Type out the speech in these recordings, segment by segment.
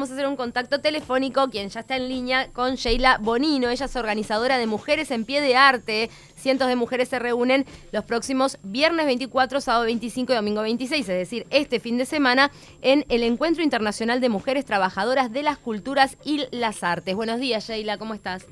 vamos a hacer un contacto telefónico, quien ya está en línea, con Sheila Bonino. Ella es organizadora de Mujeres en Pie de Arte. Cientos de mujeres se reúnen los próximos viernes 24, sábado 25 y domingo 26, es decir, este fin de semana, en el Encuentro Internacional de Mujeres Trabajadoras de las Culturas y las Artes. Buenos días, Sheila, ¿cómo estás?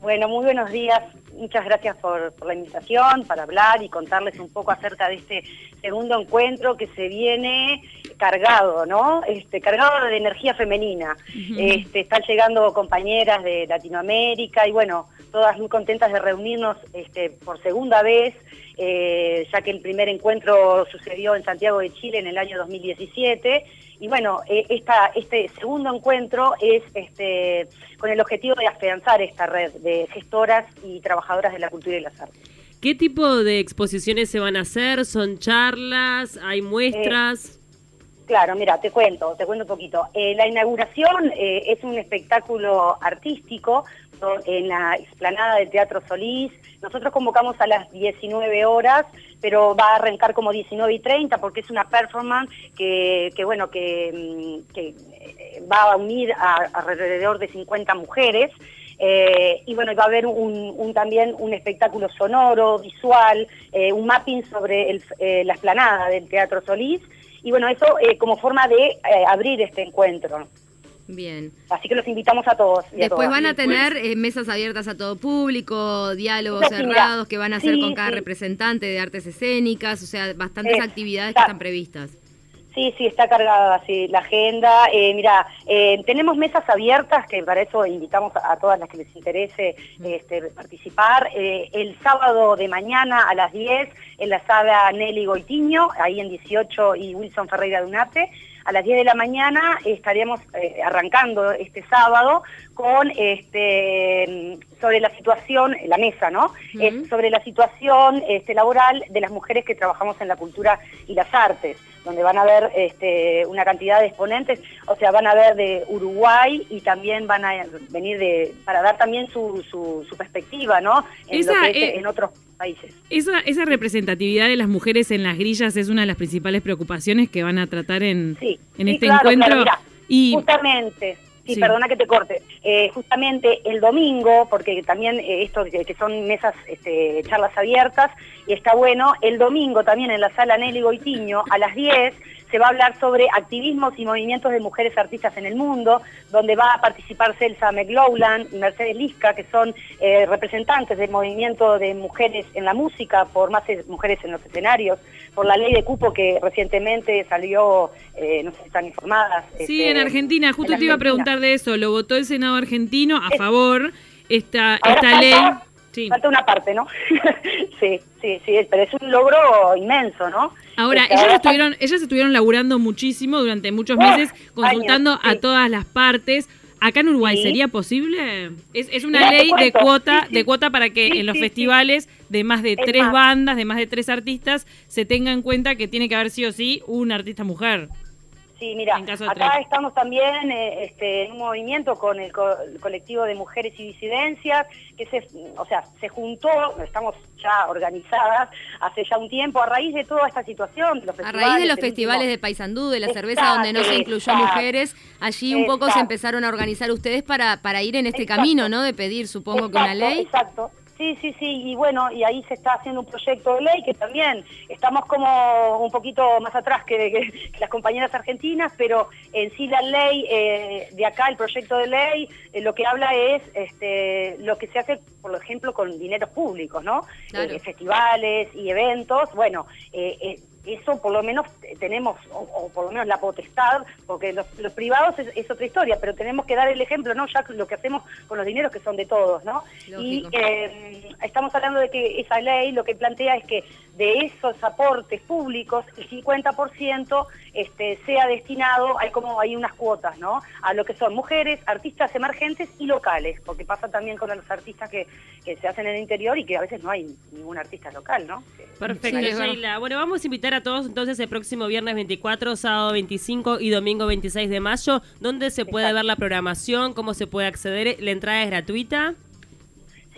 Bueno, muy buenos días. Muchas gracias por, la invitación para hablar y contarles un poco acerca de este segundo encuentro que se viene cargado, ¿no? Este, cargado de energía femenina. este, están llegando compañeras de Latinoamérica y bueno, todas muy contentas de reunirnos este, por segunda vez, eh, ya que el primer encuentro sucedió en Santiago de Chile en el año 2017 y bueno, eh, este segundo encuentro es este, con el objetivo de afianzar esta red de gestoras y trabajadoras de la cultura y las artes. ¿Qué tipo de exposiciones se van a hacer? ¿Son charlas? ¿Hay muestras? Eh, claro, mira, te cuento, te cuento un poquito. Eh, la inauguración es un espectáculo artístico en la explanada del Teatro Solís. Nosotros convocamos a las 19 horas, pero va a arrancar como 19 y 30 porque es una performance que, bueno, que, mm, eh, va a unir a, alrededor de 50 mujeres. Eh, y bueno, va a haber un, también un espectáculo sonoro, visual, eh, un mapping sobre la explanada del Teatro Solís. Y bueno, eso como forma de abrir este encuentro. Bien. Así que los invitamos a todos. Después van a tener eh, mesas abiertas a todo público, diálogos cerrados que van a hacer con cada representante de artes escénicas, o sea, bastantes actividades que están previstas. Sí, sí, está cargada sí, la agenda. Eh, mira, eh, tenemos mesas abiertas, que para eso invitamos a, todas las que les interese este, participar. el sábado de mañana a las 10 en la sala Nelly Goitiño, ahí en 18 y Wilson Ferreira de Unate a las 10 de la mañana estaríamos eh, arrancando este sábado con este sobre la situación, la mesa, ¿no? sobre la situación este, laboral de las mujeres que trabajamos en la cultura y las artes, donde van a haber este, una cantidad de exponentes, o sea, van a ver de Uruguay y también van a venir de, para dar también su, su, perspectiva, ¿no? En, eh, en otros países. Esa, esa representatividad de las mujeres en las grillas es una de las principales preocupaciones que van a tratar en, en este encuentro. y justamente, sí, perdona que te corte, eh, justamente el domingo, porque también eh, esto que son mesas, este, charlas abiertas, y está bueno, el domingo también en la sala Nelly Goitiño a las 10 se va a hablar sobre activismos y movimientos de mujeres artistas en el mundo, donde va a participar Celsa McLaughlin y Mercedes Lisca, que son eh, representantes del movimiento de mujeres en la música, por más mujeres en los escenarios, por la ley de cupo que recientemente salió, eh, no sé si están informadas. Sí, este, en Argentina, justo te iba a preguntar de eso, lo votó el Senado argentino a favor esta, esta ley. Falta una parte, ¿no? sí, sí, sí, pero es un logro inmenso, ¿no? Ahora, este, ellas estuvieron, ellas estuvieron laburando muchísimo durante muchos meses, consultando a todas las partes. Acá en Uruguay, ¿sería posible? Es, es una ley de cuota, de cuota para que en los festivales de más de tres bandas, de más de tres artistas, se tenga en cuenta que tiene que haber sí o sí un artista mujer. Sí, mira, acá estamos también eh, este, en un movimiento con el, colectivo de mujeres y disidencias, que se, o sea, se juntó, estamos ya organizadas hace ya un tiempo, a raíz de toda esta situación. a raíz de los festivales de Paysandú, de la cerveza donde no se incluyó mujeres, allí un poco se empezaron a organizar ustedes para, para ir en este camino, ¿no? De pedir, supongo que una ley. Exacto, Sí, sí, sí, y bueno, y ahí se está haciendo un proyecto de ley que también estamos como un poquito más atrás que, las compañeras argentinas, pero en sí la ley eh, de acá, el proyecto de ley, eh, lo que habla es este, lo que se hace, por ejemplo, con dineros públicos, ¿no? Eh, festivales y eventos, bueno, eso por lo menos tenemos, o, por lo menos la potestad, porque los, privados es, otra historia, pero tenemos que dar el ejemplo, ¿no? Ya lo que hacemos con los dineros que son de todos, ¿no? Y eh, estamos hablando de que esa ley lo que plantea es que de esos aportes públicos, el 50% este, sea destinado, hay como hay unas cuotas, ¿no? A lo que son mujeres, artistas emergentes y locales, porque pasa también con los artistas que, que se hacen en el interior y que a veces no hay ningún artista local, ¿no? Perfecto, Sheila. Bueno, vamos a invitar a todos entonces el próximo viernes 24, sábado 25 y domingo 26 de mayo, ¿dónde se puede ver la programación? ¿Cómo se puede acceder? ¿La entrada es gratuita?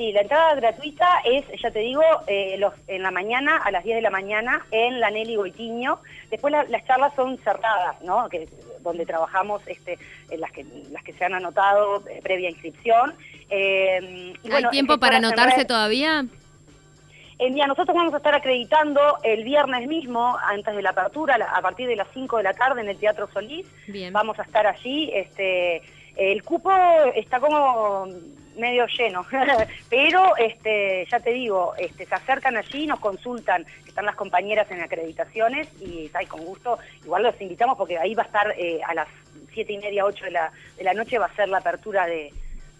Sí, la entrada gratuita es, ya te digo, eh, los, en la mañana, a las 10 de la mañana, en la Nelly Goitiño. Después las charlas son cerradas, ¿no? Que donde trabajamos este, las, que, las que se han anotado eh, previa inscripción. Eh, ¿Hay tiempo para anotarse todavía? Eh, nosotros vamos a estar acreditando el viernes mismo, antes de la apertura, a partir de las 5 de la tarde en el Teatro Solís. Vamos a estar allí. Este, el cupo está como medio lleno, pero este, ya te digo, este, se acercan allí, nos consultan, están las compañeras en acreditaciones y ay, con gusto, igual los invitamos porque ahí va a estar eh, a las siete y media, ocho de la, de la noche va a ser la apertura de,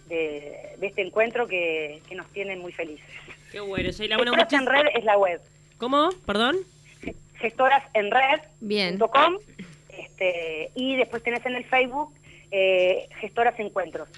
de, este encuentro que, que, nos tiene muy felices. Qué bueno, soy la buena Gestoras en red es la web. ¿Cómo? ¿Perdón? Gestorasenred.com este, y después tenés en el Facebook eh, Gestoras Encuentros.